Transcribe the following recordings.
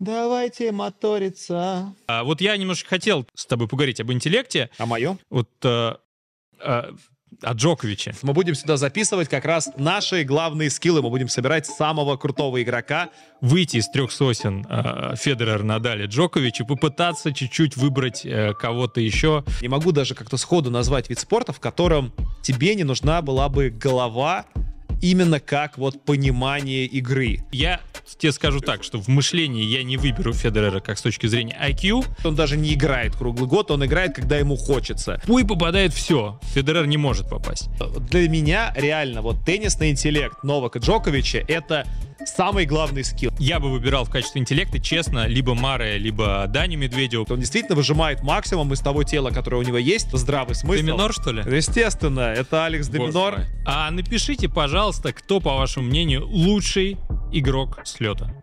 Давайте моториться. А, вот я немножко хотел с тобой поговорить об интеллекте. А мое? Вот э, э, о Джоковиче. Мы будем сюда записывать как раз наши главные скиллы. Мы будем собирать самого крутого игрока. Выйти из трех сосен э, Федерер, Надали, Джокович и попытаться чуть-чуть выбрать э, кого-то еще. Не могу даже как-то сходу назвать вид спорта, в котором тебе не нужна была бы голова именно как вот понимание игры. Я тебе скажу так, что в мышлении я не выберу Федерера как с точки зрения IQ. Он даже не играет круглый год, он играет, когда ему хочется. Пуй попадает все. Федерер не может попасть. Для меня реально вот теннисный интеллект Новака Джоковича это самый главный скилл. Я бы выбирал в качестве интеллекта, честно, либо Маре, либо Даню Медведеву. Он действительно выжимает максимум из того тела, которое у него есть. Здравый смысл. Доминор, что ли? Естественно, это Алекс Доминор. А напишите, пожалуйста, кто, по вашему мнению, лучший игрок слета.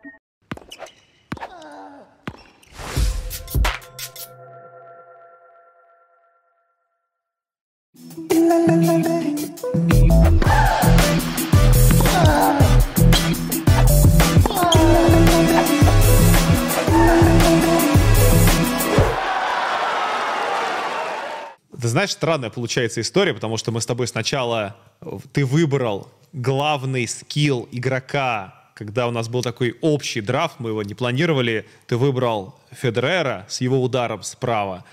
Ты знаешь, странная получается история, потому что мы с тобой сначала... Ты выбрал главный скилл игрока, когда у нас был такой общий драфт, мы его не планировали, ты выбрал Федерера с его ударом справа,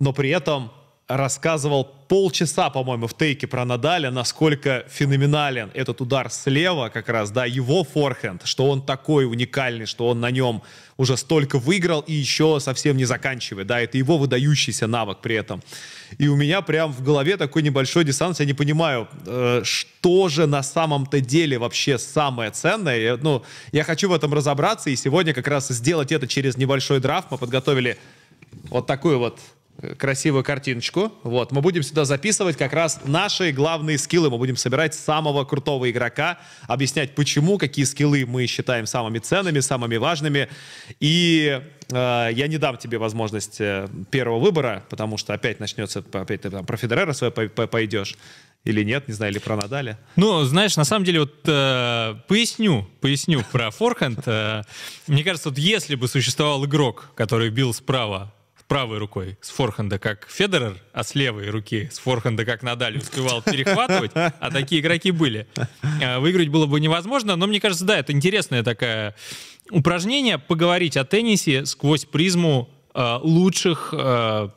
но при этом рассказывал полчаса, по-моему, в тейке про Надаля, насколько феноменален этот удар слева, как раз, да, его форхенд, что он такой уникальный, что он на нем уже столько выиграл и еще совсем не заканчивает, да, это его выдающийся навык при этом. И у меня прям в голове такой небольшой диссонанс, я не понимаю, э, что же на самом-то деле вообще самое ценное. Я, ну, я хочу в этом разобраться, и сегодня как раз сделать это через небольшой драфт. Мы подготовили вот такую вот красивую картиночку. Вот, мы будем сюда записывать как раз наши главные скиллы. Мы будем собирать самого крутого игрока, объяснять, почему, какие скиллы мы считаем самыми ценными, самыми важными. И э, я не дам тебе возможность э, первого выбора, потому что опять начнется, опять ты там про Федерера свой пойдешь. Или нет, не знаю, или про Надаля. Ну, знаешь, на самом деле, вот э, поясню, поясню про форхенд. Э, мне кажется, вот если бы существовал игрок, который бил справа правой рукой с форхенда, как Федерер, а с левой руки с форхенда, как Надаль, успевал перехватывать, а такие игроки были. А, выиграть было бы невозможно, но мне кажется, да, это интересное такое упражнение, поговорить о теннисе сквозь призму э, лучших э,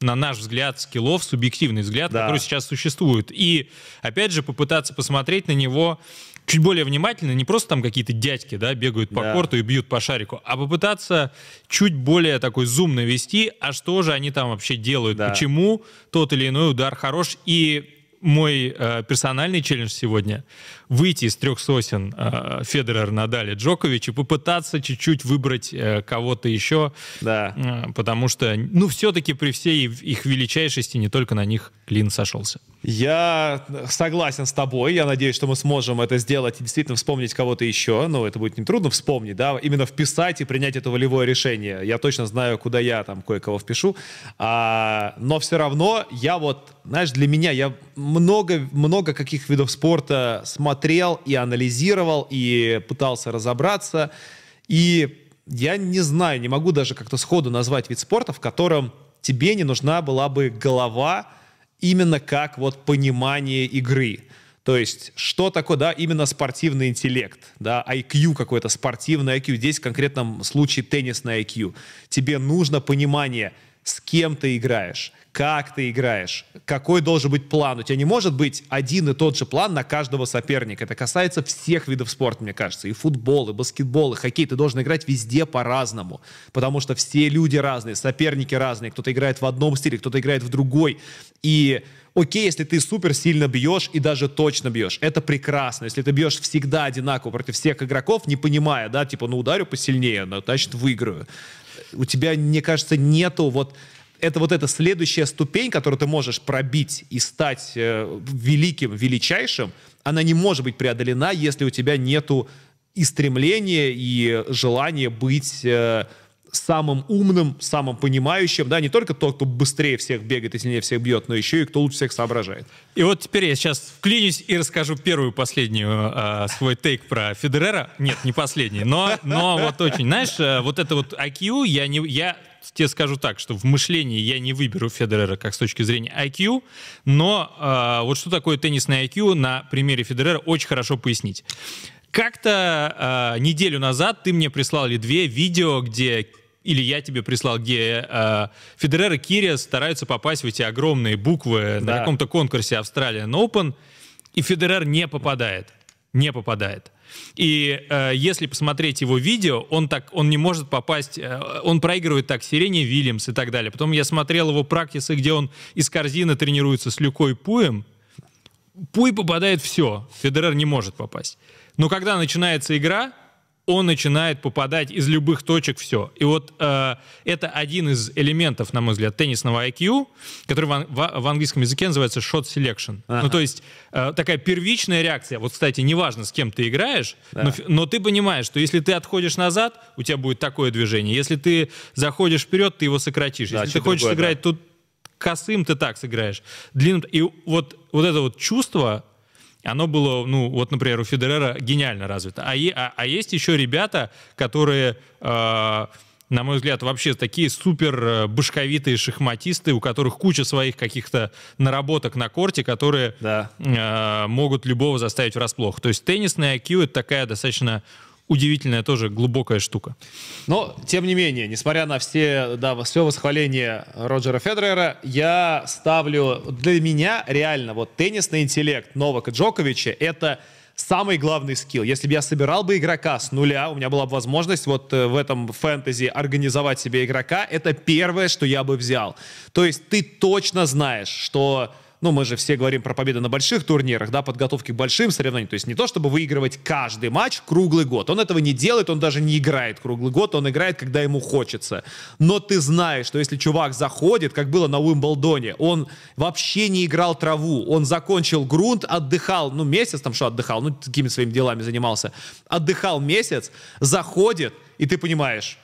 на наш взгляд, скиллов, субъективный взгляд, да. который сейчас существует. И, опять же, попытаться посмотреть на него чуть более внимательно, не просто там какие-то дядьки, да, бегают по да. корту и бьют по шарику, а попытаться чуть более такой зум навести, а что же они там вообще делают, да. почему тот или иной удар хорош. И мой э, персональный челлендж сегодня выйти из трех сосен э, Федерер, Надали, Джокович и попытаться чуть-чуть выбрать э, кого-то еще, да. э, потому что, ну, все-таки при всей их величайшести не только на них клин сошелся. Я согласен с тобой. Я надеюсь, что мы сможем это сделать и действительно вспомнить кого-то еще. Ну, это будет не трудно вспомнить, да, именно вписать и принять это волевое решение. Я точно знаю, куда я там кое-кого впишу. А, но все равно я вот, знаешь, для меня я много, много каких видов спорта смотрел и анализировал, и пытался разобраться. И я не знаю, не могу даже как-то сходу назвать вид спорта, в котором тебе не нужна была бы голова, именно как вот понимание игры. То есть, что такое, да, именно спортивный интеллект, да, IQ какой-то, спортивный IQ. Здесь в конкретном случае теннисный IQ. Тебе нужно понимание, с кем ты играешь, как ты играешь, какой должен быть план. У тебя не может быть один и тот же план на каждого соперника. Это касается всех видов спорта, мне кажется. И футбол, и баскетбол, и хоккей. Ты должен играть везде по-разному. Потому что все люди разные, соперники разные. Кто-то играет в одном стиле, кто-то играет в другой. И окей, если ты супер сильно бьешь и даже точно бьешь, это прекрасно. Если ты бьешь всегда одинаково против всех игроков, не понимая, да, типа, ну ударю посильнее, ну, значит, выиграю. У тебя, мне кажется, нету вот это вот эта следующая ступень, которую ты можешь пробить и стать э, великим, величайшим, она не может быть преодолена, если у тебя нету и стремления, и желания быть э, самым умным, самым понимающим, да, не только тот, кто быстрее всех бегает и сильнее всех бьет, но еще и кто лучше всех соображает. И вот теперь я сейчас вклинюсь и расскажу первую, последнюю э, свой тейк про Федерера. Нет, не последний, но, но вот очень, знаешь, э, вот это вот IQ, я, не, я тебе скажу так, что в мышлении я не выберу Федерера как с точки зрения IQ, но э, вот что такое теннисный IQ на примере Федерера очень хорошо пояснить. Как-то э, неделю назад ты мне прислал или две видео, где или я тебе прислал, где э, Федерер и Кириас стараются попасть в эти огромные буквы да. на каком-то конкурсе Australian Open, и Федерер не попадает. Не попадает. И э, если посмотреть его видео, он так, он не может попасть, э, он проигрывает так Сирене Вильямс и так далее. Потом я смотрел его практисы, где он из корзины тренируется с Люкой Пуем. Пуй попадает все, Федерер не может попасть. Но когда начинается игра, он начинает попадать из любых точек все. И вот э, это один из элементов, на мой взгляд, теннисного IQ, который в, в, в английском языке называется shot selection. Ага. Ну, то есть э, такая первичная реакция. Вот, кстати, неважно, с кем ты играешь, да. но, но ты понимаешь, что если ты отходишь назад, у тебя будет такое движение. Если ты заходишь вперед, ты его сократишь. Да, если ты хочешь другое, сыграть да. тут косым, ты так сыграешь. Длинным. И вот, вот это вот чувство оно было, ну, вот, например, у Федерера гениально развито. А, а, а есть еще ребята, которые, э, на мой взгляд, вообще такие супер э, башковитые шахматисты, у которых куча своих каких-то наработок на корте, которые да. э, могут любого заставить врасплох. То есть теннисный IQ — это такая достаточно удивительная тоже глубокая штука. Но, тем не менее, несмотря на все, да, все восхваление Роджера Федерера, я ставлю для меня реально вот теннисный интеллект Новака Джоковича — это самый главный скилл. Если бы я собирал бы игрока с нуля, у меня была бы возможность вот э, в этом фэнтези организовать себе игрока, это первое, что я бы взял. То есть ты точно знаешь, что ну, мы же все говорим про победы на больших турнирах, да, подготовки к большим соревнованиям. То есть не то, чтобы выигрывать каждый матч круглый год. Он этого не делает, он даже не играет круглый год, он играет, когда ему хочется. Но ты знаешь, что если чувак заходит, как было на Уимблдоне, он вообще не играл траву, он закончил грунт, отдыхал, ну, месяц там что отдыхал, ну, такими своими делами занимался, отдыхал месяц, заходит, и ты понимаешь,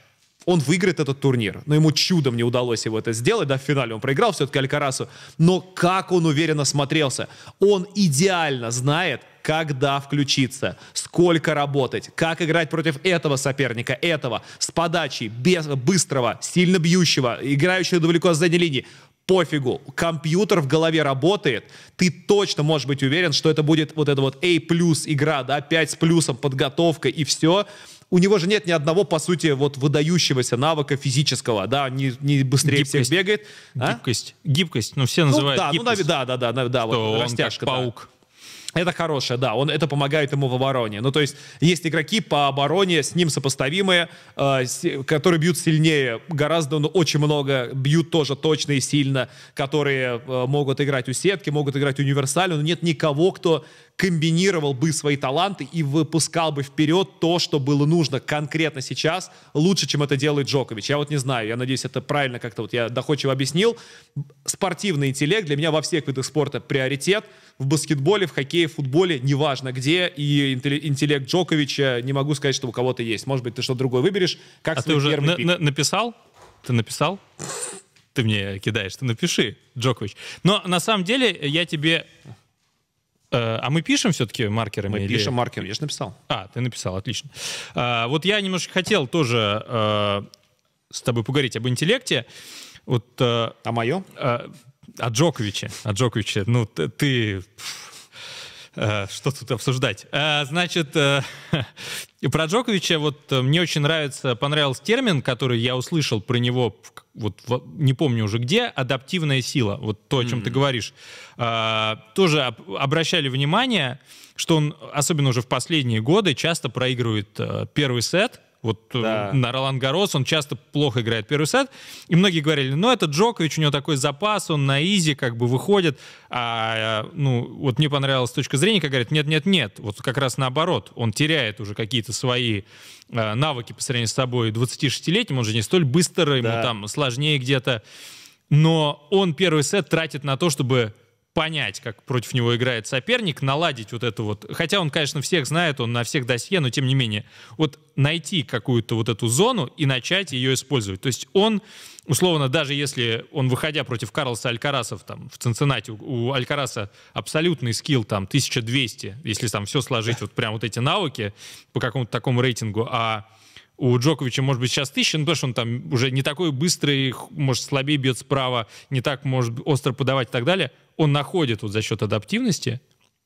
он выиграет этот турнир. Но ему чудом не удалось его это сделать, да, в финале он проиграл все-таки Алькарасу. Но как он уверенно смотрелся. Он идеально знает, когда включиться, сколько работать, как играть против этого соперника, этого, с подачей, без, быстрого, сильно бьющего, играющего далеко с задней линии. Пофигу, компьютер в голове работает, ты точно можешь быть уверен, что это будет вот эта вот A плюс игра, да, 5 с плюсом подготовка и все у него же нет ни одного, по сути, вот выдающегося навыка физического, да, не, не быстрее гибкость. всех бегает. А? Гибкость. Гибкость, ну все называют ну, да, гибкость. Ну, да, да, да, да, да, вот он растяжка. Как паук. Да. Это хорошее, да, он, это помогает ему в обороне. Ну, то есть есть игроки по обороне с ним сопоставимые, э, с, которые бьют сильнее, гораздо, ну, очень много, бьют тоже точно и сильно, которые э, могут играть у сетки, могут играть универсально, но нет никого, кто комбинировал бы свои таланты и выпускал бы вперед то, что было нужно конкретно сейчас, лучше, чем это делает Джокович. Я вот не знаю, я надеюсь, это правильно как-то вот я доходчиво объяснил. Спортивный интеллект для меня во всех видах спорта приоритет. В баскетболе, в хоккее, в футболе, неважно где. И интеллект Джоковича, не могу сказать, что у кого-то есть. Может быть, ты что-то другое выберешь. Как а ты уже на- на- написал? Ты написал? Ты мне кидаешь, ты напиши, Джокович. Но на самом деле я тебе а мы пишем все-таки маркерами? Мы или... пишем маркерами, я же написал. А, ты написал, отлично. А, вот я немножко хотел тоже а, с тобой поговорить об интеллекте. Вот, а, а мое? А, о Джоковиче. О Джоковиче. Ну, ты... ты Э, что тут обсуждать? Э, значит, э, про Джоковича вот мне очень нравится, понравился термин, который я услышал про него, вот не помню уже где, адаптивная сила. Вот то, о чем mm-hmm. ты говоришь. Тоже обращали внимание, что он, особенно уже в последние годы, часто проигрывает первый сет, вот э, да. на Ролан Гарос он часто плохо играет первый сет. И многие говорили, ну это Джокович, у него такой запас, он на изи как бы выходит. А ну вот мне понравилась точка зрения, как говорят, нет-нет-нет, вот как раз наоборот. Он теряет уже какие-то свои э, навыки по сравнению с собой 26-летним, он же не столь быстро, ему да. там сложнее где-то. Но он первый сет тратит на то, чтобы понять, как против него играет соперник, наладить вот это вот. Хотя он, конечно, всех знает, он на всех досье, но тем не менее. Вот найти какую-то вот эту зону и начать ее использовать. То есть он, условно, даже если он, выходя против Карлоса Алькарасов там в Цинциннати, у Алькараса абсолютный скилл там 1200, если там все сложить, вот прям вот эти навыки по какому-то такому рейтингу, а у Джоковича, может быть, сейчас тысяча, но потому что он там уже не такой быстрый, может, слабее бьет справа, не так может остро подавать и так далее. Он находит вот за счет адаптивности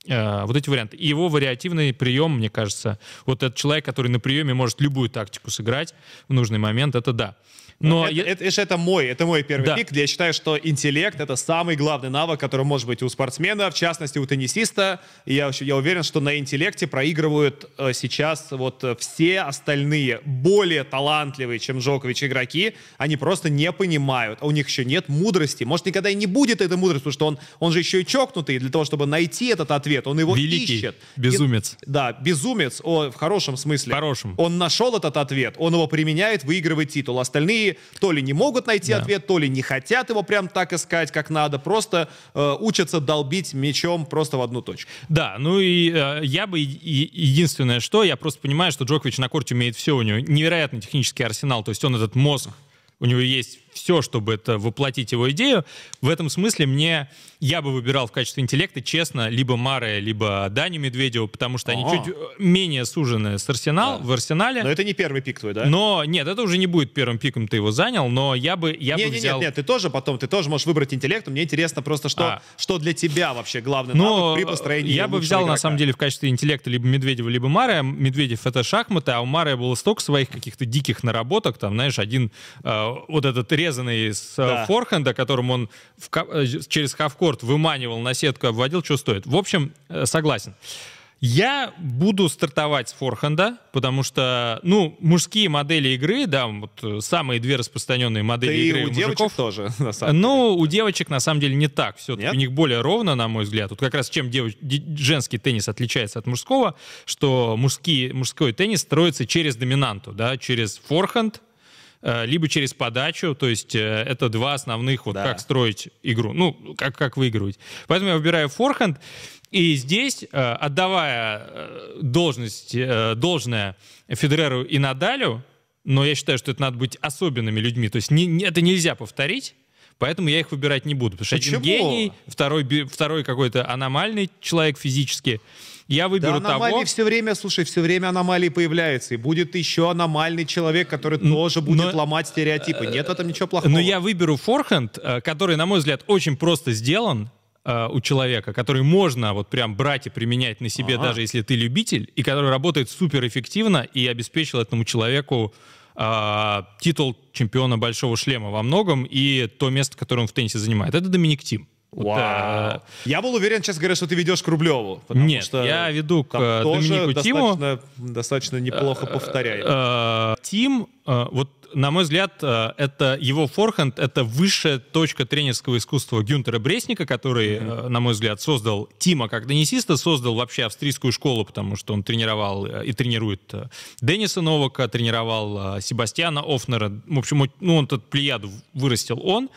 э, вот эти варианты. И его вариативный прием, мне кажется, вот этот человек, который на приеме может любую тактику сыграть в нужный момент, это да. Но это, я... это, это, это мой, это мой первый да. пик, где я считаю, что интеллект это самый главный навык, который может быть у спортсмена, в частности у теннисиста. И я, я уверен, что на интеллекте проигрывают э, сейчас вот э, все остальные более талантливые, чем Джокович игроки. Они просто не понимают, а у них еще нет мудрости. Может никогда и не будет этой мудрости, потому что он, он же еще и чокнутый. Для того, чтобы найти этот ответ, он его Великий ищет. Безумец. И, да, безумец о, в хорошем смысле. В хорошем. Он нашел этот ответ, он его применяет, выигрывает титул. Остальные то ли не могут найти да. ответ, то ли не хотят его прям так искать, как надо, просто э, учатся долбить мечом просто в одну точку. Да, ну и э, я бы единственное, что я просто понимаю, что Джокович на корте умеет все, у него невероятный технический арсенал, то есть он этот мозг у него есть все, чтобы это воплотить его идею. В этом смысле мне я бы выбирал в качестве интеллекта, честно, либо Маре, либо Даню Медведеву, потому что они чуть э, менее сужены с Арсенал, в Арсенале. Но это не первый пик твой, да? Но нет, это уже не будет первым пиком, ты его занял, но я бы, я не, бы не, взял... Нет, нет, ты тоже потом, ты тоже можешь выбрать интеллект. Мне интересно просто, что, а. что для тебя вообще главный но навык при построении Я бы взял, игрока. на самом деле, в качестве интеллекта либо Медведева, либо Маре. Медведев — это шахматы, а у Маре было столько своих каких-то диких наработок, там, знаешь, один э, вот этот резанный с э, да. форхенда, которым он в, э, через хавкорт выманивал на сетку, обводил, что стоит. В общем, э, согласен. Я буду стартовать с форхенда, потому что, ну, мужские модели игры, да, вот самые две распространенные модели да игры и у, у мужиков. тоже, на самом деле. Ну, у девочек, на самом деле, не так. Все у них более ровно, на мой взгляд. Вот как раз чем девоч... женский теннис отличается от мужского, что мужские, мужской теннис строится через доминанту, да, через форхенд, либо через подачу, то есть э, это два основных, вот да. как строить игру, ну, как, как выигрывать. Поэтому я выбираю форхенд, и здесь, э, отдавая должность, должное Федереру и Надалю, но я считаю, что это надо быть особенными людьми, то есть не, это нельзя повторить, Поэтому я их выбирать не буду. Потому что Почему? один гений, второй, второй какой-то аномальный человек физически. Я выберу да, аномалии того... все время, слушай, все время аномалии появляются. И будет еще аномальный человек, который тоже будет но... ломать стереотипы. Нет в этом ничего плохого. Но я выберу форхенд, э, который, на мой взгляд, очень просто сделан э, у человека, который можно вот прям брать и применять на себе, ага. даже если ты любитель, и который работает супер эффективно и обеспечил этому человеку титул чемпиона большого шлема во многом и то место, которое он в теннисе занимает. Это Доминик Тим. Вау. Да. Я был уверен, честно говоря, что ты ведешь к Рублеву. Нет, что я веду к э, Доминику Тиму. Достаточно, достаточно неплохо повторяю. Э, Тим, э, вот на мой взгляд, это его форхенд, это высшая точка тренерского искусства Гюнтера Бресника, который, mm-hmm. на мой взгляд, создал Тима как теннисиста, создал вообще австрийскую школу, потому что он тренировал и тренирует Денниса Новака, тренировал Себастьяна Офнера. В общем, ну, он тут плеяду вырастил он.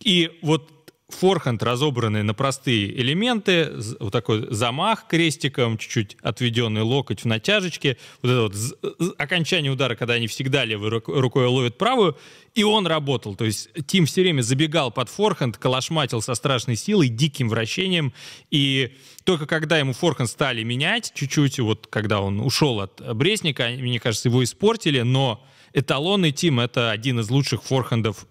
И вот форхенд, разобранный на простые элементы, вот такой замах крестиком, чуть-чуть отведенный локоть в натяжечке, вот это вот окончание удара, когда они всегда левой рукой ловят правую, и он работал. То есть Тим все время забегал под форхенд, калашматил со страшной силой, диким вращением, и только когда ему форхенд стали менять, чуть-чуть, вот когда он ушел от Бресника, мне кажется, его испортили, но эталонный Тим — это один из лучших форхендов.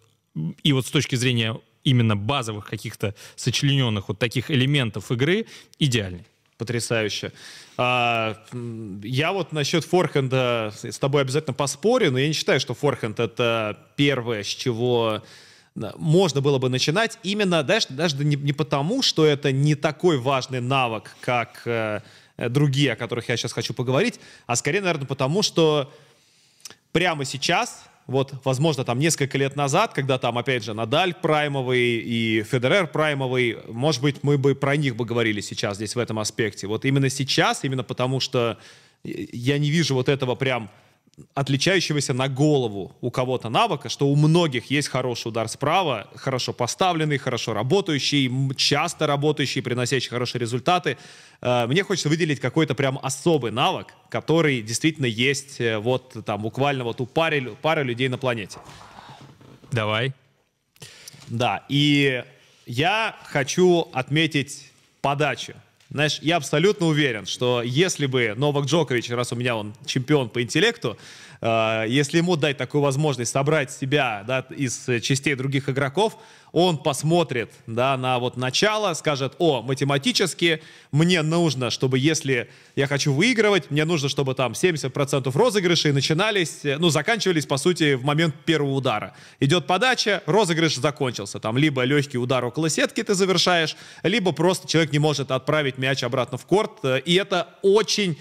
И вот с точки зрения именно базовых каких-то сочлененных вот таких элементов игры идеальный. Потрясающе. А, я вот насчет форхенда с тобой обязательно поспорю, но я не считаю, что форхенд это первое, с чего можно было бы начинать. Именно даже, даже не, не потому, что это не такой важный навык, как э, другие, о которых я сейчас хочу поговорить, а скорее, наверное, потому, что прямо сейчас вот, возможно, там несколько лет назад, когда там, опять же, Надаль праймовый и Федерер праймовый, может быть, мы бы про них бы говорили сейчас здесь в этом аспекте. Вот именно сейчас, именно потому что я не вижу вот этого прям отличающегося на голову у кого-то навыка, что у многих есть хороший удар справа, хорошо поставленный, хорошо работающий, часто работающий, приносящий хорошие результаты. Э, мне хочется выделить какой-то прям особый навык, который действительно есть э, вот там буквально вот у пары, пары людей на планете. Давай. Да, и я хочу отметить подачу. Знаешь, я абсолютно уверен, что если бы Новак Джокович, раз у меня он чемпион по интеллекту, э, если ему дать такую возможность собрать себя да, из частей других игроков, он посмотрит да, на вот начало, скажет, о, математически мне нужно, чтобы если я хочу выигрывать, мне нужно, чтобы там 70% розыгрышей начинались, э, ну, заканчивались, по сути, в момент первого удара. Идет подача, розыгрыш закончился. Там либо легкий удар около сетки ты завершаешь, либо просто человек не может отправить мяч обратно в корт. Э, и это очень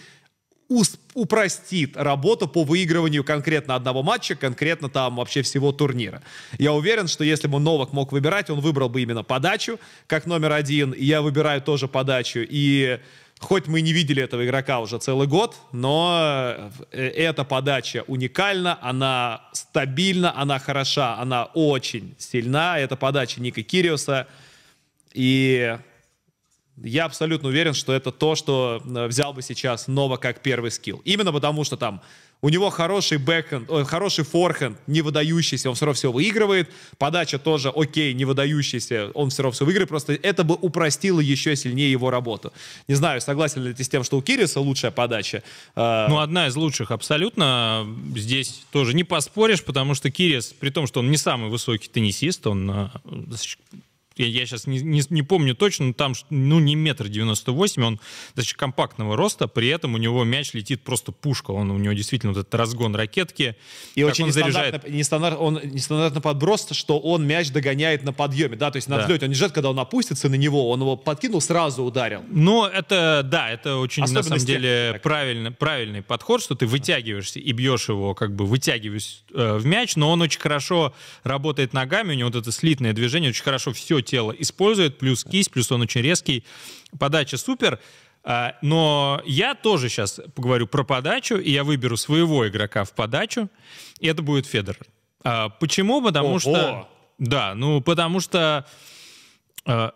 упростит работу по выигрыванию конкретно одного матча, конкретно там вообще всего турнира. Я уверен, что если бы Новак мог выбирать, он выбрал бы именно подачу как номер один. Я выбираю тоже подачу. И хоть мы не видели этого игрока уже целый год, но э, эта подача уникальна, она стабильна, она хороша, она очень сильна. Это подача Ника Кириуса. И я абсолютно уверен, что это то, что э, взял бы сейчас Нова как первый скилл. Именно потому, что там у него хороший бэкхенд, хороший форхенд, не выдающийся, он все равно все выигрывает. Подача тоже окей, не выдающийся, он все равно все выигрывает. Просто это бы упростило еще сильнее его работу. Не знаю, согласен ли ты с тем, что у Кириса лучшая подача? Э, ну, одна из лучших абсолютно. Здесь тоже не поспоришь, потому что Кирис, при том, что он не самый высокий теннисист, он э, я, я сейчас не, не, не помню точно, но там ну, не метр девяносто восемь, он достаточно компактного роста, при этом у него мяч летит просто пушка, он, у него действительно вот этот разгон ракетки. И очень он нестандартно, нестандартно, он нестандартно подброс, что он мяч догоняет на подъеме, да, то есть на да. взлете, он не ждет, когда он опустится на него, он его подкинул, сразу ударил. Ну, это, да, это очень, на самом деле, правильно, правильный подход, что ты вытягиваешься и бьешь его, как бы вытягиваешь э, в мяч, но он очень хорошо работает ногами, у него вот это слитное движение, очень хорошо все тело использует, плюс кисть, плюс он очень резкий. Подача супер. А, но я тоже сейчас поговорю про подачу, и я выберу своего игрока в подачу, и это будет Федор. А, почему? Потому Ого. что... Да, ну потому что а,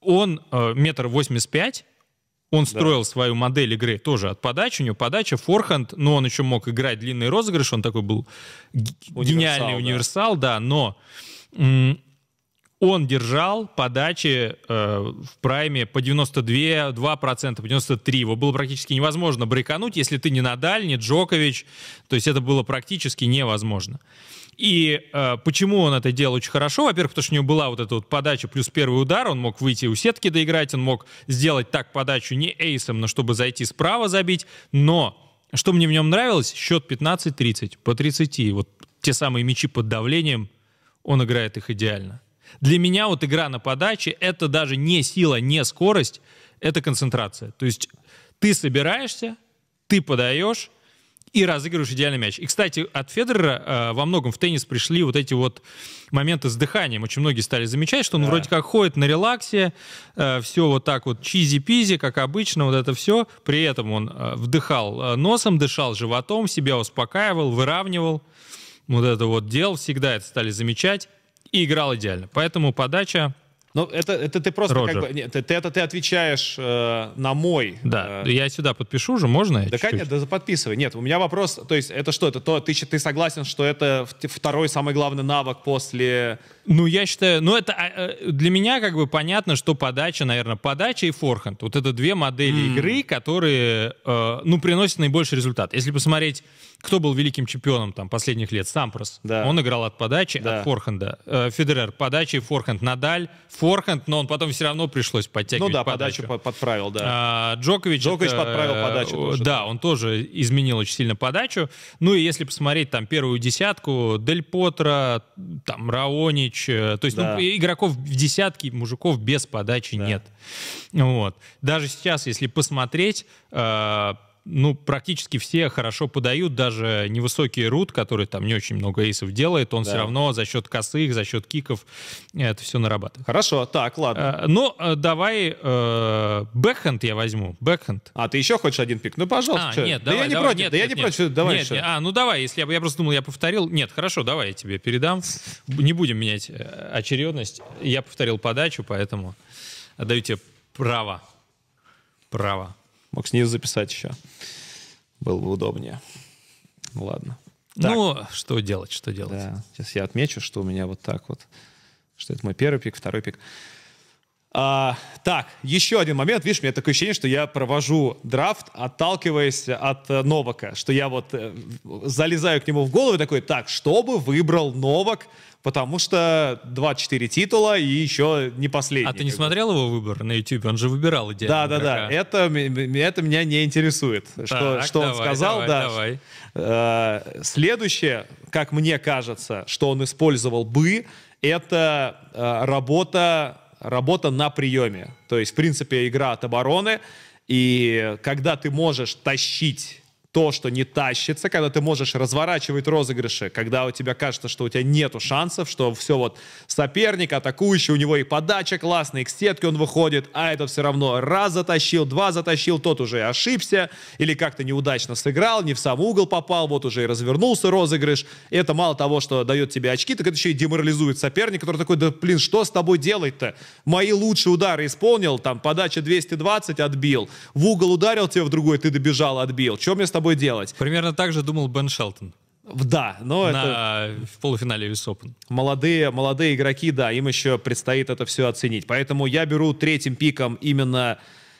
он метр восемьдесят пять, он строил да. свою модель игры тоже от подачи. У него подача, форхенд, но он еще мог играть длинный розыгрыш. Он такой был универсал, гениальный универсал, да. да но он держал подачи э, в прайме по 92, 2%, по 93. Его было практически невозможно брейкануть, если ты не Надаль, не Джокович. То есть это было практически невозможно. И э, почему он это делал очень хорошо? Во-первых, потому что у него была вот эта вот подача плюс первый удар, он мог выйти у сетки доиграть, он мог сделать так подачу не эйсом, но чтобы зайти справа забить. Но что мне в нем нравилось, счет 15-30, по 30. Вот те самые мячи под давлением, он играет их идеально. Для меня вот игра на подаче — это даже не сила, не скорость, это концентрация. То есть ты собираешься, ты подаешь, и разыгрываешь идеальный мяч. И, кстати, от Федерера э, во многом в теннис пришли вот эти вот моменты с дыханием. Очень многие стали замечать, что он да. вроде как ходит на релаксе, э, все вот так вот чизи-пизи, как обычно, вот это все. При этом он э, вдыхал э, носом, дышал животом, себя успокаивал, выравнивал. Вот это вот делал, всегда это стали замечать и играл идеально. Поэтому подача ну, это, это ты просто Роджер. как бы... Нет, ты, это ты отвечаешь э, на мой... Да, э, я сюда подпишу уже, можно? Да, конечно, да подписывай. Нет, у меня вопрос... То есть это что? Это то, ты, ты согласен, что это второй самый главный навык после... Ну, я считаю... Ну, это а, э, для меня как бы понятно, что подача, наверное, подача и форхенд. Вот это две модели mm. игры, которые, э, ну, приносят наибольший результат. Если посмотреть кто был великим чемпионом там последних лет? Сампрос. Да. Он играл от подачи, да. от форхенда. Э, Федерер подача и форхенд. Надаль форхенд, но он потом все равно пришлось подтягивать Ну да, подачу, подачу подправил, да. А, Джокович... Джокович это, подправил подачу тоже. Да, он тоже изменил очень сильно подачу. Ну и если посмотреть там первую десятку, Дель Потро, там Раонич, э, то есть ну, да. ну, игроков в десятке, мужиков без подачи да. нет. Вот. Даже сейчас, если посмотреть... Э, ну, практически все хорошо подают, даже невысокий Рут, который там не очень много эйсов делает, он Да. все равно за счет косых, за счет киков это все нарабатывает. Хорошо, так, ладно. Э, Ну, э, давай э, бэкхенд я возьму. Бэкхенд. А, ты еще хочешь один пик? Ну, пожалуйста. А, чё? нет, да давай, я не давай, против, нет, да я нет, не нет. против, давай Нет, что? не- А, ну давай, если я, бы- я просто думал, я повторил. Нет, хорошо, давай я тебе передам. Не будем менять э, очередность. Я повторил подачу, поэтому отдаю тебе право. Право. Мог снизу записать еще. Было бы удобнее. Ну, ладно. Так. Ну, что делать, что делать? Да, сейчас я отмечу, что у меня вот так вот. Что это мой первый пик, второй пик. А, так, еще один момент. Видишь, у меня такое ощущение, что я провожу драфт, отталкиваясь от э, Новака. Что я вот э, залезаю к нему в голову и такой, так, что бы выбрал Новак, потому что 24 титула и еще не последний. А ты не смотрел его выбор на YouTube? Он же выбирал идеально. Да, да, да. Это, это меня не интересует, что, что он сказал. да. Давай. Э, Следующее, как мне кажется, что он использовал бы, это э, работа, работа на приеме. То есть, в принципе, игра от обороны. И когда ты можешь тащить то, что не тащится, когда ты можешь разворачивать розыгрыши, когда у тебя кажется, что у тебя нету шансов, что все вот соперник атакующий, у него и подача классная, и к сетке он выходит, а этот все равно раз затащил, два затащил, тот уже ошибся, или как-то неудачно сыграл, не в сам угол попал, вот уже и развернулся розыгрыш. Это мало того, что дает тебе очки, так это еще и деморализует соперника, который такой, да блин, что с тобой делать-то? Мои лучшие удары исполнил, там подача 220 отбил, в угол ударил тебе в другой, ты добежал, отбил. Что мне с тобой делать? Примерно так же думал Бен Шелтон Да, но это на, в полуфинале US Open. молодые, молодые игроки, да, им еще предстоит это все оценить. Поэтому я беру третьим пиком именно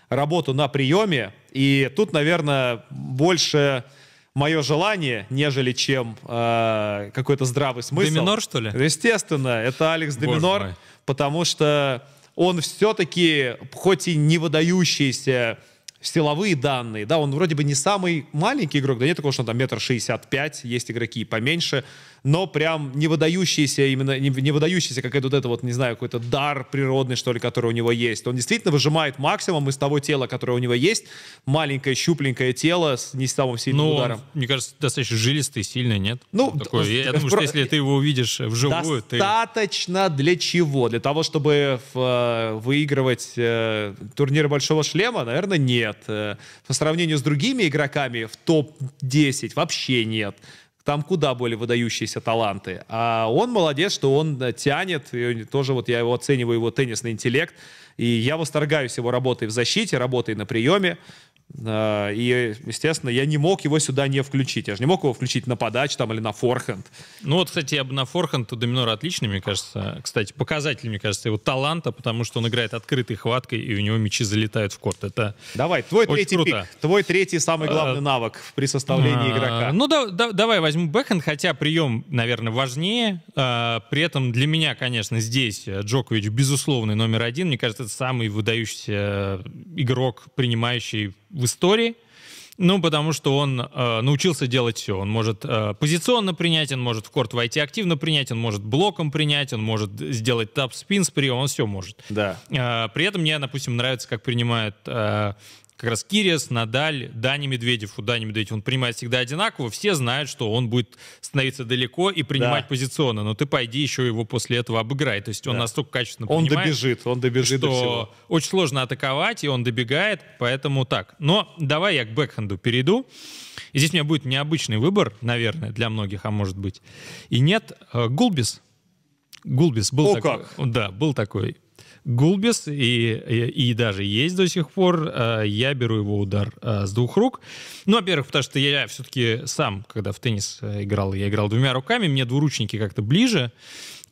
работу на приеме. И тут, наверное, больше мое желание, нежели чем э, какой-то здравый смысл. Доминор, что ли? Естественно, это Алекс Боже мой. потому что он все-таки, хоть и не выдающийся силовые данные, да, он вроде бы не самый маленький игрок, да нет такого, что он там метр шестьдесят пять, есть игроки поменьше, но прям не выдающийся, именно не, не выдающийся какой-то вот это вот, не знаю, какой-то дар природный, что ли, который у него есть. Он действительно выжимает максимум из того тела, которое у него есть. Маленькое, щупленькое тело с не самым сильным Ну, ударом. он, мне кажется, достаточно жилистый, сильный, нет? Ну, Такой. я в- думаю, что если ты его увидишь вживую, ты... Достаточно для чего? Для того, чтобы в- выигрывать э, турниры Большого Шлема? Наверное, нет. Э, По сравнению с другими игроками в топ-10 вообще нет. Там куда более выдающиеся таланты. А он молодец, что он э, тянет. И тоже вот я его оцениваю, его теннисный интеллект. И я восторгаюсь его работой в защите, работой на приеме. И, естественно, я не мог его сюда не включить. Я же не мог его включить на подачу там, или на форхенд. Ну вот, кстати, я бы на форхенд у Доминора отличный, мне кажется. Кстати, показатель, мне кажется, его таланта, потому что он играет открытой хваткой, и у него мячи залетают в корт. Это Давай, твой третий круто. пик. Твой третий самый главный А, навык при составлении А, игрока. Ну, да- да- давай возьму бэкхенд, хотя прием, наверное, важнее. А, При этом для меня, конечно, здесь Джокович безусловный номер один. Мне кажется, это самый выдающийся э, игрок, принимающий в истории. Ну, потому что он э, научился делать все. Он может э, позиционно принять, он может в корт войти активно принять, он может блоком принять, он может сделать тап-спин с приемом, он все может. Да. Э, При этом мне, допустим, нравится, как принимает э, как раз Кириас, Надаль, Дани Медведев. У Дани Медведев он принимает всегда одинаково. Все знают, что он будет становиться далеко и принимать Да. позиционно. Но ты пойди еще его после этого обыграй. То есть он Да. настолько качественно Он принимает, добежит, он добежит до что всего. очень сложно атаковать, и он добегает, поэтому так. Но давай я к бэкхенду перейду. И здесь у меня будет необычный выбор, наверное, для многих, а может быть. И нет, э, Гулбис. Гулбис был О, такой. как! Да, был такой Гулбис, и, и, и даже есть до сих пор. Э, Я беру его удар э, с двух рук. Ну, во-первых, потому что я все-таки сам, когда в теннис э, играл, я играл двумя руками, мне двуручники как-то ближе,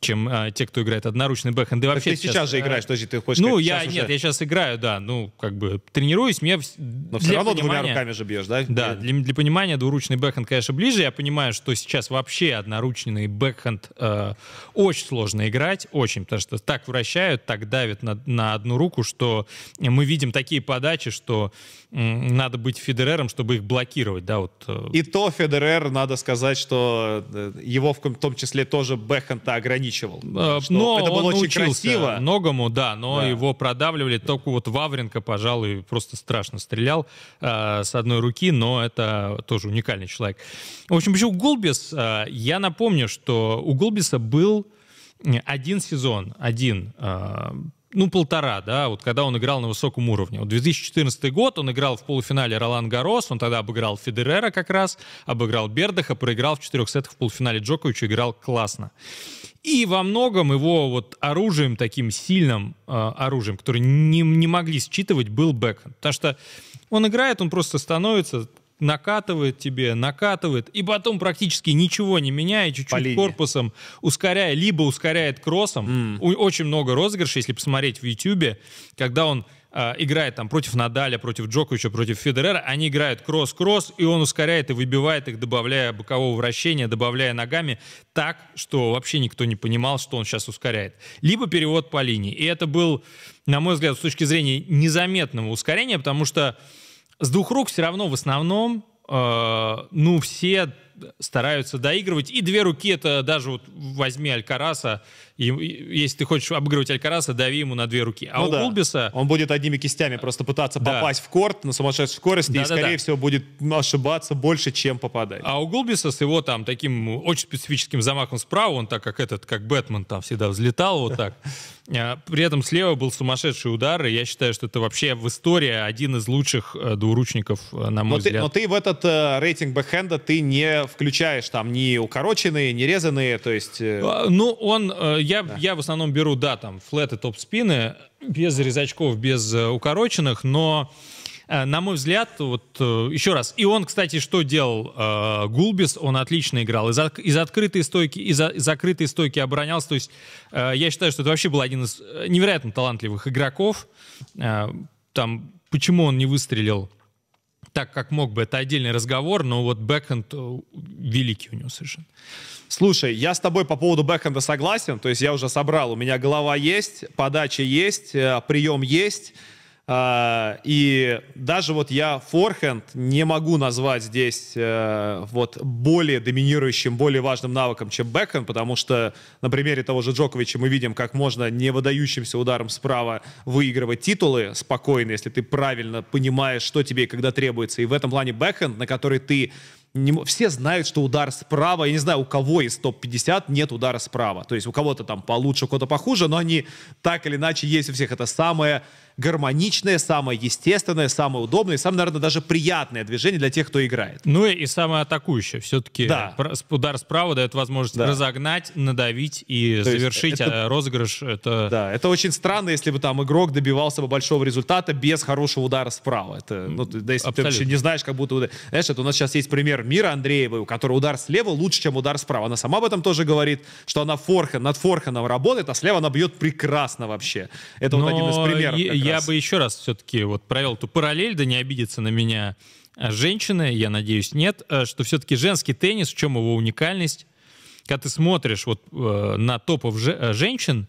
чем э, те, кто играет одноручный бэкхенд. И Так вообще ты сейчас же э, играешь, подожди, ты хочешь ну, я, сейчас нет, уже- я сейчас играю, да, ну, как бы тренируюсь, мне... Но все равно двумя руками же бьешь, да? Да, для, для понимания двуручный бэкхенд, конечно, ближе. Я понимаю, что сейчас вообще одноручный бэкхенд э, очень сложно играть, очень, потому что так вращают, так давят на, на одну руку, что мы видим такие подачи, что м, надо быть Федерером, чтобы их блокировать, да, вот. э, И то Федерер, надо сказать, что э, его в том числе тоже бэкхенд ограничивает ограничивал. Что Но это было он очень красиво. многому, да, но Да. его продавливали. Только вот Вавренко, пожалуй, просто страшно стрелял э, с одной руки, но это тоже уникальный человек. В общем, почему Гулбис? Э, я напомню, что у Гулбиса был один сезон, один, э, ну, полтора, да, вот когда он играл на высоком уровне. Вот 2014 год он играл в полуфинале Ролан Гарос, он тогда обыграл Федерера как раз, обыграл Бердаха, проиграл в четырех сетах в полуфинале Джоковича, играл классно. И во многом его вот оружием, таким сильным э, оружием, которое не, не могли считывать, был бэкхенд. Потому что он играет, он просто становится, накатывает тебе, накатывает, и потом практически ничего не меняя, чуть-чуть корпусом ускоряя, либо ускоряет кроссом. У- очень много розыгрышей, если посмотреть в Ютьюбе, когда он э, играет там против Надаля, против Джоковича, против Федерера, они играют кросс-кросс, и он ускоряет и выбивает их, добавляя бокового вращения, добавляя ногами так, что вообще никто не понимал, что он сейчас ускоряет. Либо перевод по линии. И это был, на мой взгляд, с точки зрения незаметного ускорения, потому что с двух рук все равно в основном, э, ну, все стараются доигрывать. И две руки, это даже вот возьми Алькараса, и, и если ты хочешь обыгрывать Алькараса, дави ему на две руки. А Ну у да. Гулбиса... Он будет одними кистями просто пытаться Да. попасть в корт на сумасшедшей скорости и, Да-да-да. скорее всего, будет ошибаться больше, чем попадать. А у Гулбиса с его там таким очень специфическим замахом справа, он так как этот, как Бэтмен там всегда взлетал вот так. А, При этом слева был сумасшедший удар, и я считаю, что это вообще в истории один из лучших э, двуручников, э, на мой Но ты, взгляд. но ты в этот э, рейтинг бэкхенда ты не включаешь там ни укороченные, ни резанные, то есть... э, А, Ну, он, э, я, я в основном беру, да, там, флеты, топ-спины, без резачков, без э, укороченных, но, э, на мой взгляд, вот, э, еще раз, и он, кстати, что делал? Э, Гулбис, он отлично играл, из, от- из открытой стойки, из, из закрытой стойки оборонялся, то есть э, я считаю, что это вообще был один из невероятно талантливых игроков, Э, там, почему он не выстрелил так, как мог бы, это отдельный разговор, но вот бэкхенд э, великий у него совершенно. Слушай, я с тобой по поводу бэкхенда согласен, то есть я уже собрал, у меня голова есть, подача есть, э, прием есть, и даже вот я форхенд не могу назвать здесь э, вот более доминирующим, более важным навыком, чем бэкхенд, потому что на примере того же Джоковича мы видим, как можно не выдающимся ударом справа выигрывать титулы спокойно, если ты правильно понимаешь, что тебе и когда требуется. И в этом плане бэкхенд, на который ты не все знают, что удар справа, я не знаю, у кого из топ-50 нет удара справа. То есть у кого-то там получше, у кого-то похуже, но они так или иначе есть у всех. Это самое гармоничное, самое естественное, самое удобное, и самое, наверное, даже приятное движение для тех, кто играет. Ну и, самое атакующее. Все-таки Да. удар справа дает возможность Да. разогнать, надавить и То завершить это- а, розыгрыш. Это... Да, это очень странно, если бы там игрок добивался бы большого результата без хорошего удара справа. Это, ну, ты- да, если ты Абсолютно. вообще не знаешь, как будто... Знаешь, это у нас сейчас есть пример Мира Андреевой, у которой удар слева лучше, чем удар справа. Она сама об этом тоже говорит, что она форхенд, над форхендом работает, а слева она бьет прекрасно вообще. Это вот один из Но примеров. е- я бы еще раз все-таки вот провел эту параллель, да не обидится на меня а, женщины, я надеюсь, нет, а, что все-таки женский теннис, в чем его уникальность, когда ты смотришь вот э, на топов же- э, женщин,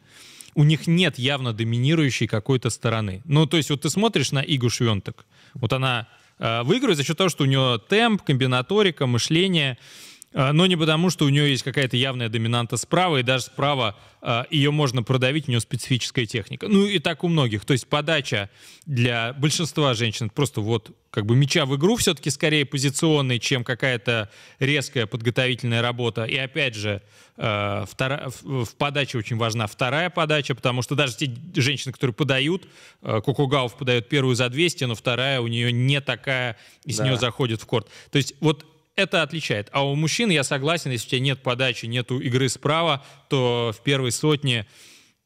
у них нет явно доминирующей какой-то стороны. Ну, то есть вот ты смотришь на Игу Швентек, вот она э, выигрывает за счет того, что у нее темп, комбинаторика, мышление, э, но не потому, что у нее есть какая-то явная доминанта справа, и даже справа э, ее можно продавить, у нее специфическая техника. Ну и так у многих. То есть подача для большинства женщин просто вот как бы мяча в игру все-таки скорее позиционный, чем какая-то резкая подготовительная работа. И опять же, э, втора- в, в подаче очень важна вторая подача, потому что даже те женщины, которые подают, э, Кукугауф подает первую за 200, но вторая у нее не такая, и с Да. нее заходит в корт. То есть вот это отличает. А у мужчин, я согласен, если у тебя нет подачи, нету игры справа, то в первой сотне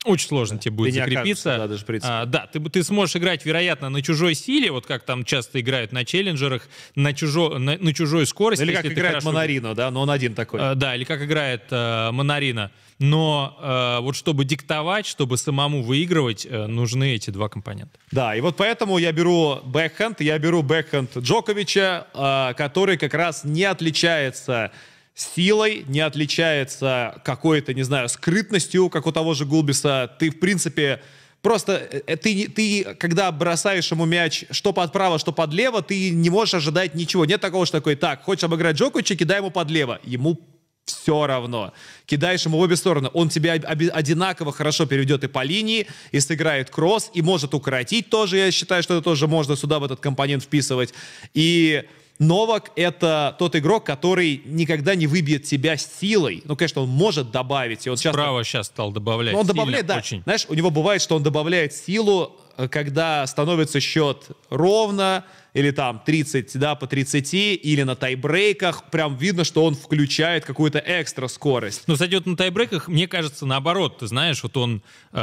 очень сложно тебе будет закрепиться. да, даже. А, да, ты, ты сможешь играть, вероятно, на чужой силе, вот как там часто играют на челленджерах, на, чужо, на, на чужой скорости. Или как играет хорошо- Монарино, да, но он один такой. Э, да, или как играет э, Монарина. Но э, вот чтобы диктовать, чтобы самому выигрывать, э, нужны эти два компонента. Да, и вот поэтому я беру бэкхенд, я беру бэкхенд Джоковича, э, который как раз не отличается силой, не отличается какой-то, не знаю, скрытностью, как у того же Гулбиса. Ты, в принципе, просто э, ты, ты, когда бросаешь ему мяч что под право, что под лево, ты не можешь ожидать ничего. Нет такого, что такой, так, хочешь обыграть Джоковича, кидай ему под лево. Ему все равно. Кидаешь ему в обе стороны. Он тебя одинаково хорошо переведет и по линии, и сыграет кросс, и может укоротить тоже. Я считаю, что это тоже можно сюда в этот компонент вписывать. И Новак — это тот игрок, который никогда не выбьет тебя силой. Ну, конечно, он может добавить. И он. Справа сейчас стал добавлять. Ну, он добавляет, да. Очень. Знаешь, у него бывает, что он добавляет силу, э, когда становится счет ровно, или там 30, да, по 30, или на тайбрейках, прям видно, что он включает какую-то экстра скорость. Ну, кстати, вот на тайбрейках, мне кажется, наоборот, ты знаешь, вот он э,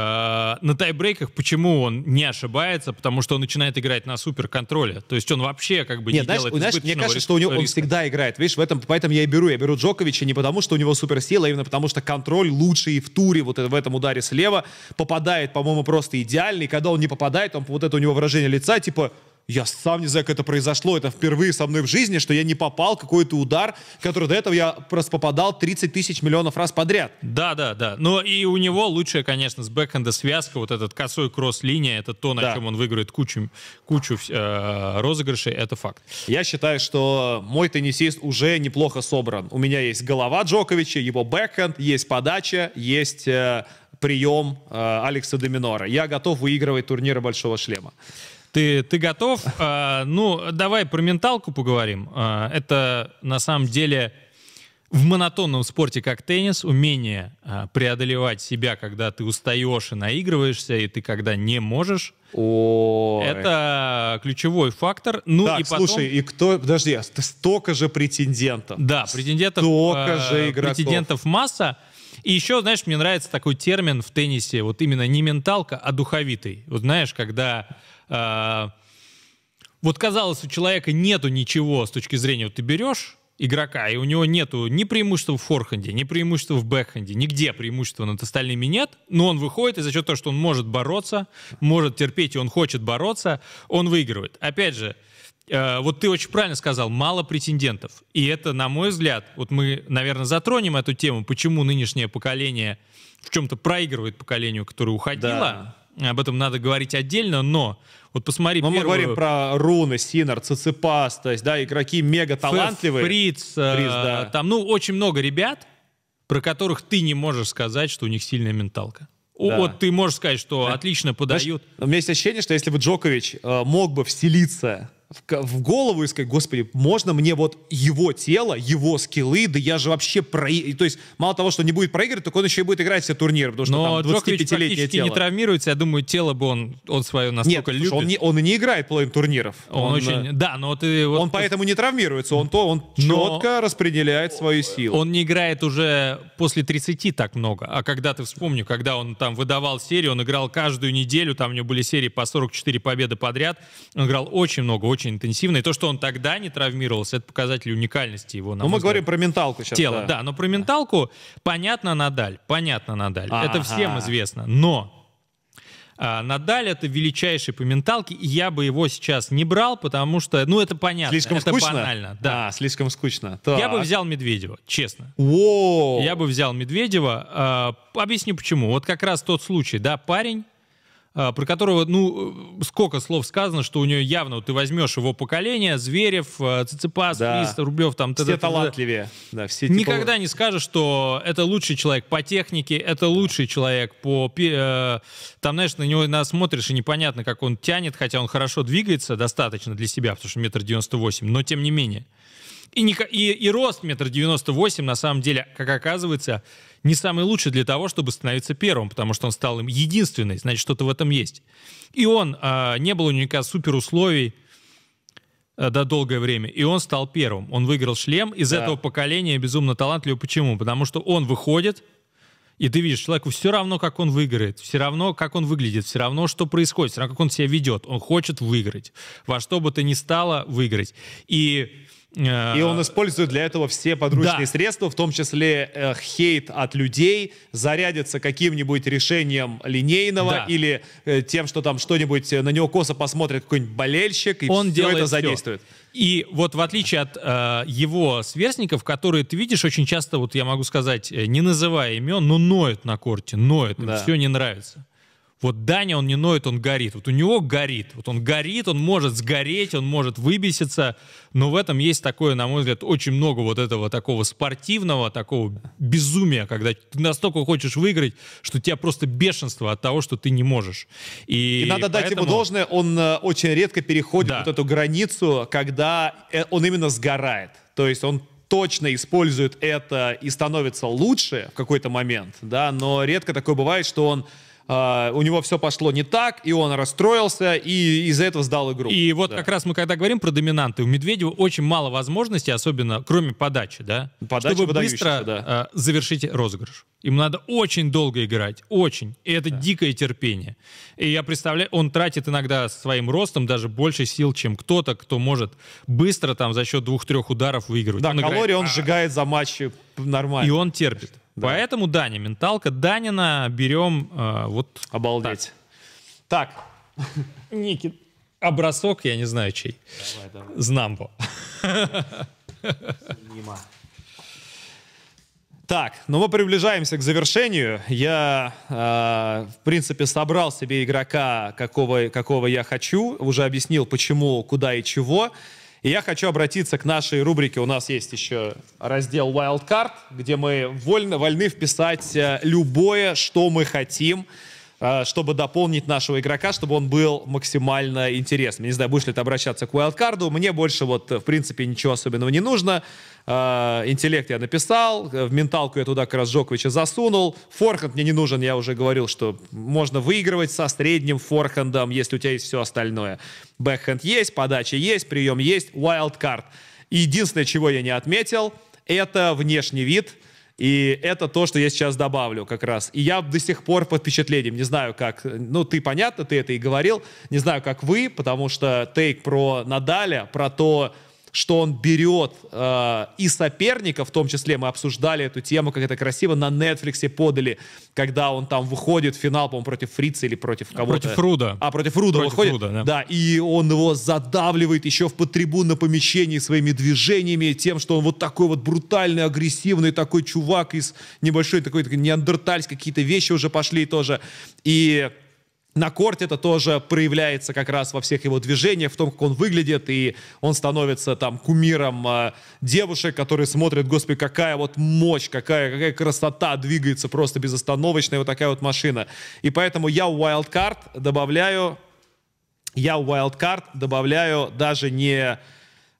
на тайбрейках, почему он не ошибается, потому что он начинает играть на суперконтроле, то есть он вообще как бы Нет, не знаешь, делает знаешь, мне кажется, что у него риска. он всегда играет, видишь, в этом, поэтому я и беру, я беру Джоковича не потому, что у него суперсила, а именно потому, что контроль лучший в туре, вот в этом ударе слева, попадает, по-моему, просто идеальный, когда он не попадает, он, вот это у него выражение лица, типа, я сам не знаю, как это произошло. Это впервые со мной в жизни, что я не попал какой-то удар, который до этого я просто попадал 30 тысяч миллионов раз подряд. Да, да, да. Но и у него лучшая, конечно, с бэкхенда связка, вот этот косой кросс-линия, это то, на да. чем он выиграет кучу, кучу э, розыгрышей, это факт. Я считаю, что мой теннисист уже неплохо собран. У меня есть голова Джоковича, его бэкхенд, есть подача, есть э, прием э, Алекса Доминора. Я готов выигрывать турниры Большого Шлема. Ты, ты готов? А, ну, давай про менталку поговорим. А, это на самом деле в монотонном спорте, как теннис, умение а, преодолевать себя, когда ты устаешь и наигрываешься, и ты когда не можешь. Ой. Это ключевой фактор. Ну так, и потом... слушай, и кто... Подожди, столько же претендентов. Да, претендентов... Столько же игроков. Претендентов масса. И еще, знаешь, мне нравится такой термин в теннисе, вот именно не менталка, а духовитый. Вот знаешь, когда а, вот казалось, у человека нету ничего с точки зрения, вот ты берешь игрока, и у него нету ни преимущества в форхенде, ни преимущества в бэкхенде, нигде преимущества над остальными нет, но он выходит, и за счет того, что он может бороться, может терпеть, и он хочет бороться, он выигрывает. Опять же, э, вот ты очень правильно сказал, мало претендентов. И это, на мой взгляд, вот мы, наверное, затронем эту тему, почему нынешнее поколение в чем-то проигрывает поколению, которое уходило. Да об этом надо говорить отдельно, но вот посмотри но первую... мы говорим про Руны, Синер, Циципас, то есть, да, игроки мега талантливые. Фриц, Фриц да. там, ну, очень много ребят, про которых ты не можешь сказать, что у них сильная менталка. Да. Вот ты можешь сказать, что да. отлично подают. Знаешь, у меня есть ощущение, что если бы Джокович э, мог бы вселиться в, голову и сказать, господи, можно мне вот его тело, его скиллы, да я же вообще про... То есть мало того, что не будет проигрывать, так он еще и будет играть все турниры, потому что Но там 25-летнее тело. не травмируется, я думаю, тело бы он, он свое настолько Нет, любит. он не, он и не играет половину турниров. Он, он очень... Да, но ты... Вот, он поэтому не травмируется, он то, он четко распределяет свою силу. Он не играет уже после 30 так много, а когда ты вспомню, когда он там выдавал серию, он играл каждую неделю, там у него были серии по 44 победы подряд, он играл очень много, очень интенсивно. И то, что он тогда не травмировался, это показатель уникальности его. Ну, мы говорим про менталку сейчас. Тело, да. да. Но про менталку понятно Надаль, понятно Надаль. А-га. Это всем известно. Но а, Надаль это величайший по менталке, и я бы его сейчас не брал, потому что, ну, это понятно, слишком это скучно? банально. Да, а, слишком скучно. Так. Я бы взял Медведева, честно. Воу. Я бы взял Медведева. Э, объясню почему. Вот как раз тот случай, да, парень а, про которого, ну, сколько слов сказано, что у нее явно, вот ты возьмешь его поколение, Зверев, а, Циципас, да. Фрист, Рублев, там... Все талантливее. Да, все Никогда не скажешь, что это лучший человек по технике, это лучший человек по... Э, там, знаешь, на него нас смотришь, и непонятно, как он тянет, хотя он хорошо двигается достаточно для себя, потому что метр девяносто восемь, но тем не менее. И, не, и, и рост метр девяносто восемь, на самом деле, как оказывается, не самый лучший для того, чтобы становиться первым, потому что он стал им единственный, значит, что-то в этом есть. И он, э, не было у него супер условий э, да, долгое время, и он стал первым. Он выиграл шлем из да. этого поколения безумно талантливый. Почему? Потому что он выходит, и ты видишь, человеку все равно, как он выиграет, все равно, как он выглядит, все равно, что происходит, все равно, как он себя ведет. Он хочет выиграть. Во что бы то ни стало, выиграть. И и он использует для этого все подручные да. средства, в том числе э, хейт от людей, зарядится каким-нибудь решением линейного да. или э, тем, что там что-нибудь э, на него косо посмотрит какой-нибудь болельщик, и он все это задействует. Все. И вот в отличие от э, его сверстников, которые ты видишь очень часто, вот я могу сказать, э, не называя имен, но ноют на корте, ноют, да. им все не нравится. Вот Даня, он не ноет, он горит. Вот у него горит. Вот он горит, он может сгореть, он может выбеситься. Но в этом есть такое, на мой взгляд, очень много вот этого такого спортивного, такого безумия, когда ты настолько хочешь выиграть, что у тебя просто бешенство от того, что ты не можешь. И, И надо дать ему поэтому- должное, он э, очень редко переходит Да. вот эту границу, когда э, он именно сгорает. То есть он точно использует это и становится лучше в какой-то момент, да, но редко такое бывает, что он э, у него все пошло не так, и он расстроился, и из-за этого сдал игру. И вот Да. как раз мы когда говорим про доминанты, у Медведева очень мало возможностей, особенно кроме подачи, да, Подача чтобы быстро да. э, завершить розыгрыш. Им надо очень долго играть, очень. И это дикое терпение. И я представляю, он тратит иногда своим ростом даже больше сил, чем кто-то, кто может быстро там за счет двух-трех ударов выигрывать. Да, Он играет калории он сжигает за матч нормально. и он терпит. Поэтому Даня, менталка Данина берем э, вот Обалдеть. Так, Никит. Образок, я не знаю чей. Знамбо. мимо. Так, ну мы приближаемся к завершению. Я, э, в принципе, собрал себе игрока, какого, какого я хочу. Уже объяснил, почему, куда и чего. И я хочу обратиться к нашей рубрике. У нас есть еще раздел Wildcard, где мы вольно, вольны вписать э, любое, что мы хотим, чтобы дополнить нашего игрока, чтобы он был максимально интересным. Не знаю, будешь ли ты обращаться к Wildcard. Мне больше, вот, в принципе, ничего особенного не нужно. Э, Интеллект я написал, в менталку я туда как раз Джоковича засунул. Форхенд мне не нужен, я уже говорил, что можно выигрывать со средним форхендом, если у тебя есть все остальное. Бэкхенд есть, подача есть, прием есть. И Единственное, чего я не отметил, это внешний вид. И это то, что я сейчас добавлю как раз. И я до сих пор под впечатлением. Не знаю, как... Ну, ты, понятно, ты это и говорил. Не знаю, как вы, потому что тейк про Надаля, про то, что он берет э, и соперника, в том числе мы обсуждали эту тему, как это красиво на Netflix подали, когда он там выходит в финал, по-моему, против Фрица или против кого-то. Против Руда. А, против Руда Против выходит. Руда, да. и он его задавливает еще в подтрибунном помещении своими движениями, тем, что он вот такой вот брутальный, агрессивный такой чувак из небольшой такой, такой неандертальской, какие-то вещи уже пошли тоже. И на корте это тоже проявляется как раз во всех его движениях, в том, как он выглядит, и он становится там кумиром э, девушек, которые смотрят, господи, какая вот мощь, какая, какая красота двигается просто безостановочная вот такая вот машина. И поэтому я в Wildcard добавляю, я в Wildcard добавляю даже не,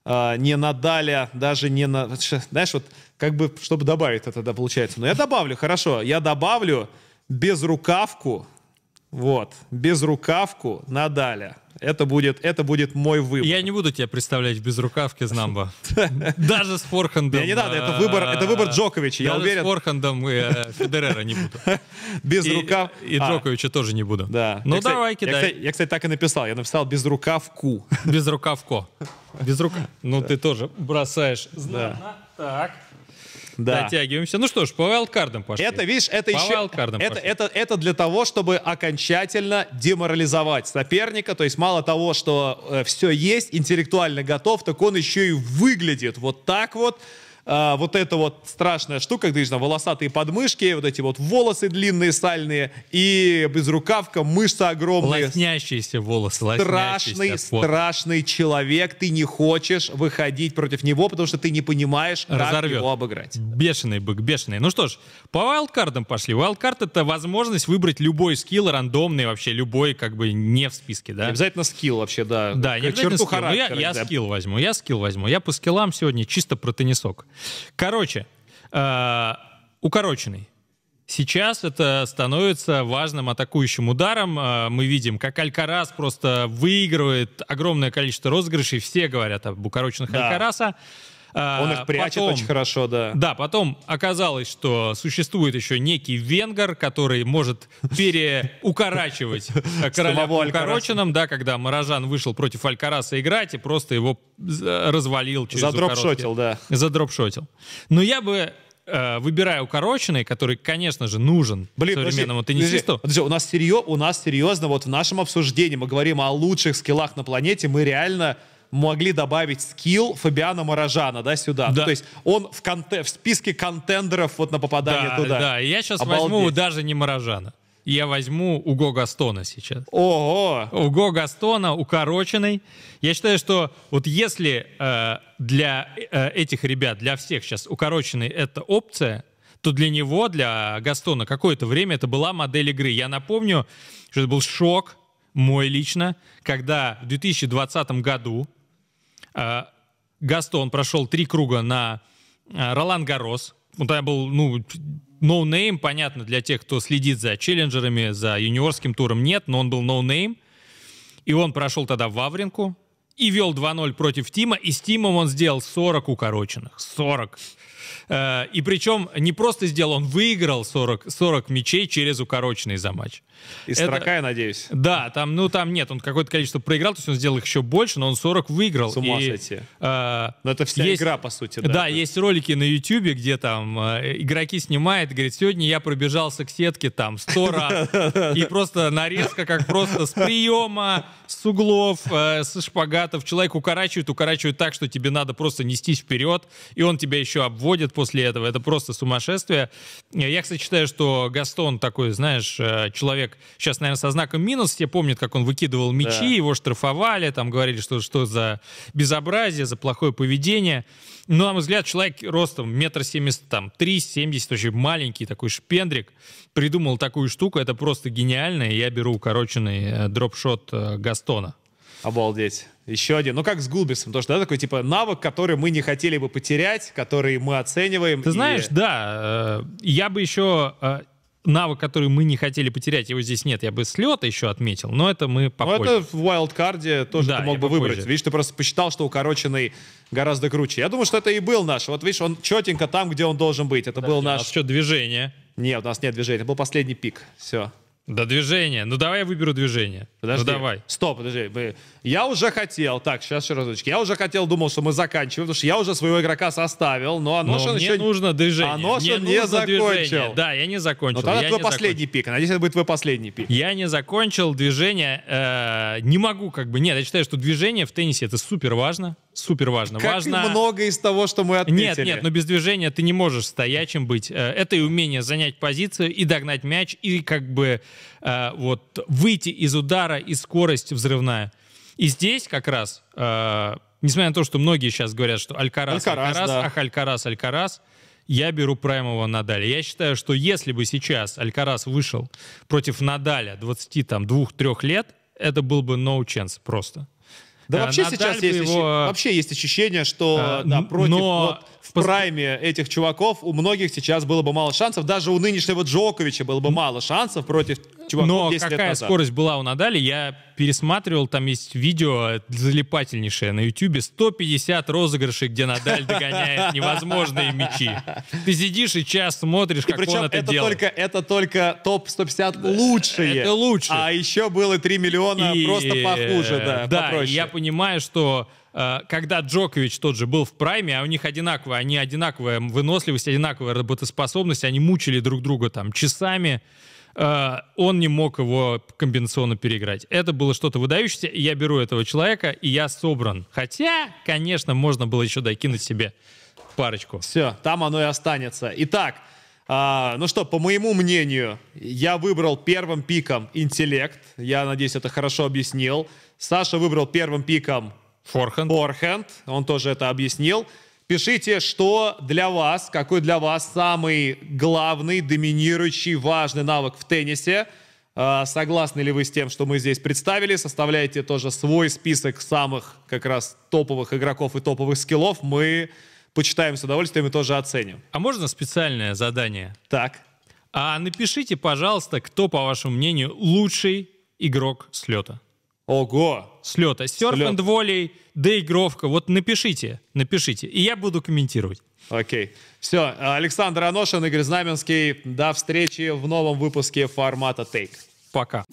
э, не Надаля, даже не на... Знаешь, вот как бы, чтобы добавить это, да, получается. Но я добавлю, хорошо, я добавлю безрукавку, вот, безрукавку Надаля. Это будет, это будет мой выбор. Я не буду тебя представлять в безрукавке Знамба. Даже с форхендом. Не, не надо, это э, выбор- это выбор Джоковича, я уверен. с форхендом э, Федерера не буду. Без И- рукав... И А, Джоковича тоже не буду. Да. Ну давай, кидай. я, кстати, так и написал. Я написал безрукавку. Безрукавко. Безрука. Ну ты тоже бросаешь. Так. Да. Дотягиваемся. Ну что ж, по вайлдкардам пошли. Это, видишь, это По еще... Это, пошли. это, это для того, чтобы окончательно деморализовать соперника. То есть мало того, что все есть, интеллектуально готов, так он еще и выглядит вот так вот. А, вот эта вот страшная штука, где знаю, волосатые подмышки, вот эти вот волосы длинные, сальные, и безрукавка, мышцы огромные. Лоснящиеся волосы, страшный, страшный человек. Ты не хочешь выходить против него, потому что ты не понимаешь, как Разорвет. его обыграть. Бешеный бык, бешеный. Ну что ж, по вайлдкардам пошли. Вайлдкард — это возможность выбрать любой скилл, рандомный вообще, любой, как бы не в списке, да? Не Обязательно скилл вообще, да. Да, Как не обязательно скилл. Я, я да. скилл возьму, я скилл возьму. Я по скиллам сегодня чисто про теннисок. Короче, э, укороченный. Сейчас это становится важным атакующим ударом. Э, Мы видим, как Алькарас просто выигрывает огромное количество розыгрышей. Все говорят об укороченных Да. Алькараса. Э, Он их прячет потом- очень хорошо, да. да, потом оказалось, что существует еще некий венгер, который может переукорачивать короля укороченным, да, когда Морожан вышел против Алькараса играть и просто его э, развалил через Задропшотил, да. Задропшотил. Но я бы, э, выбирая укороченный, который, конечно же, нужен Блин, современному подожди, теннисисту, подожди, у нас серьезно, у нас серьезно, вот в нашем обсуждении мы говорим о лучших скиллах на планете, мы реально могли добавить скилл Фабиана Морожана, да, сюда. Ну, Да. то есть он в, конте- в списке контендеров вот на попадание да, туда. да, я сейчас Обалдеть. возьму даже не Морожана. я возьму Уго Гастона сейчас. Ого! Уго Гастона укороченный. Я считаю, что вот если э, для э, этих ребят, для всех сейчас укороченный это опция, то для него, для Гастона, какое-то время это была модель игры. Я напомню, что это был шок мой лично, когда в 2020 году Гастон прошел три круга на э, Ролан Гаррос. Он тогда был, ну, no name, понятно, для тех, кто следит за челленджерами, за юниорским туром нет, но он был no name. и он прошел тогда в Вавринку и вел 2-0 против Тима, и с Тимом он сделал 40 укороченных. 40. Э, и причем не просто сделал, он выиграл 40, 40 мячей через укороченный за матч. Из это, 40, я надеюсь. Да, там, ну там нет, он какое-то количество проиграл, то есть он сделал их еще больше, но он 40 выиграл. С ума сойти. Э, но это вся есть, игра, по сути, да? Да, есть ролики на YouTube, где там э, игроки снимают, говорит, сегодня я пробежался к сетке там 100 раз, и просто нарезка, как просто с приема, с углов, э, с шпагатов. Человек укорачивает, укорачивает так, что тебе надо просто нестись вперед, и он тебя еще обводит после этого. Это просто сумасшествие. Я, кстати, считаю, что Гастон такой, знаешь, э, человек, сейчас, наверное, со знаком минус, все помнят, как он выкидывал мячи, да. его штрафовали, там говорили, что что за безобразие, за плохое поведение. Но, на мой взгляд, человек ростом метр семьдесят, там, три семьдесят, очень маленький такой шпендрик, придумал такую штуку, это просто гениально, и я беру укороченный э, дропшот э, Гастона. Обалдеть. Еще один. Ну, как с Гулбисом, что да, такой, типа, навык, который мы не хотели бы потерять, который мы оцениваем. Ты и... знаешь, да, э, я бы еще э, навык, который мы не хотели потерять, его здесь нет. Я бы слета еще отметил, но это мы попозже. Ну, это в wildcard тоже да, ты мог бы попозже. выбрать. Видишь, ты просто посчитал, что укороченный гораздо круче. Я думаю, что это и был наш. Вот видишь, он четенько там, где он должен быть. Это да, был наш... У нас что, движение? Нет, у нас нет движения. Это был последний пик. Все. Да движение. Ну давай я выберу движение. Подожди. Ну давай. Стоп, подожди. Я уже хотел. Так, сейчас еще разочек. Я уже хотел, думал, что мы заканчиваем, потому что я уже своего игрока составил, но Аношин но мне еще... нужно движение. Аношин мне не закончил. Движение. Да, я не закончил. Но тогда я твой последний закончил. пик. Надеюсь, это будет твой последний пик. Я не закончил движение. Э, не могу как бы... Нет, я считаю, что движение в теннисе это супер важно. Супер важно. Как важно... много из того, что мы отметили. Нет, нет, но без движения ты не можешь стоячим быть. Э, это и умение занять позицию, и догнать мяч, и как бы э, вот выйти из удара, и скорость взрывная. И здесь как раз, э, несмотря на то, что многие сейчас говорят, что Алькарас, Алькарас, Алькарас да. ах, Алькарас, Алькарас, я беру праймового Надаля. Я считаю, что если бы сейчас Алькарас вышел против Надаля 22-3 лет, это был бы no chance просто. Да, вообще Надаль сейчас есть, его... вообще есть ощущение, что а, да, против но... вот, в прайме этих чуваков у многих сейчас было бы мало шансов. Даже у нынешнего Джоковича было бы мало шансов против чуваков Но 10 какая лет назад. скорость была у Надали, я пересматривал, там есть видео залипательнейшее на Ютубе, 150 розыгрышей, где Надаль догоняет невозможные мячи. Ты сидишь и час смотришь, как он это, это делает. Только, это только топ-150 лучшие. Это лучше. А еще было 3 миллиона и, просто похуже, да, Да, попроще. я понимаю, что когда Джокович тот же был в прайме, а у них одинаковая, они одинаковая выносливость, одинаковая работоспособность, они мучили друг друга там часами, э, он не мог его комбинационно переиграть. Это было что-то выдающееся, и я беру этого человека, и я собран. Хотя, конечно, можно было еще докинуть себе парочку. Все, там оно и останется. Итак, а, ну что, по моему мнению, я выбрал первым пиком интеллект. Я надеюсь, это хорошо объяснил. Саша выбрал первым пиком Форхенд. Форхенд, он тоже это объяснил. Пишите, что для вас, какой для вас самый главный, доминирующий, важный навык в теннисе. А, согласны ли вы с тем, что мы здесь представили? Составляйте тоже свой список самых как раз топовых игроков и топовых скиллов. Мы почитаем с удовольствием и тоже оценим. А можно специальное задание? Так. А напишите, пожалуйста, кто, по вашему мнению, лучший игрок слета. Ого! слета. Серф энд волей, доигровка. Вот напишите, напишите. И я буду комментировать. Окей. Все. Александр Аношин, Игорь Знаменский. До встречи в новом выпуске формата Take. Пока.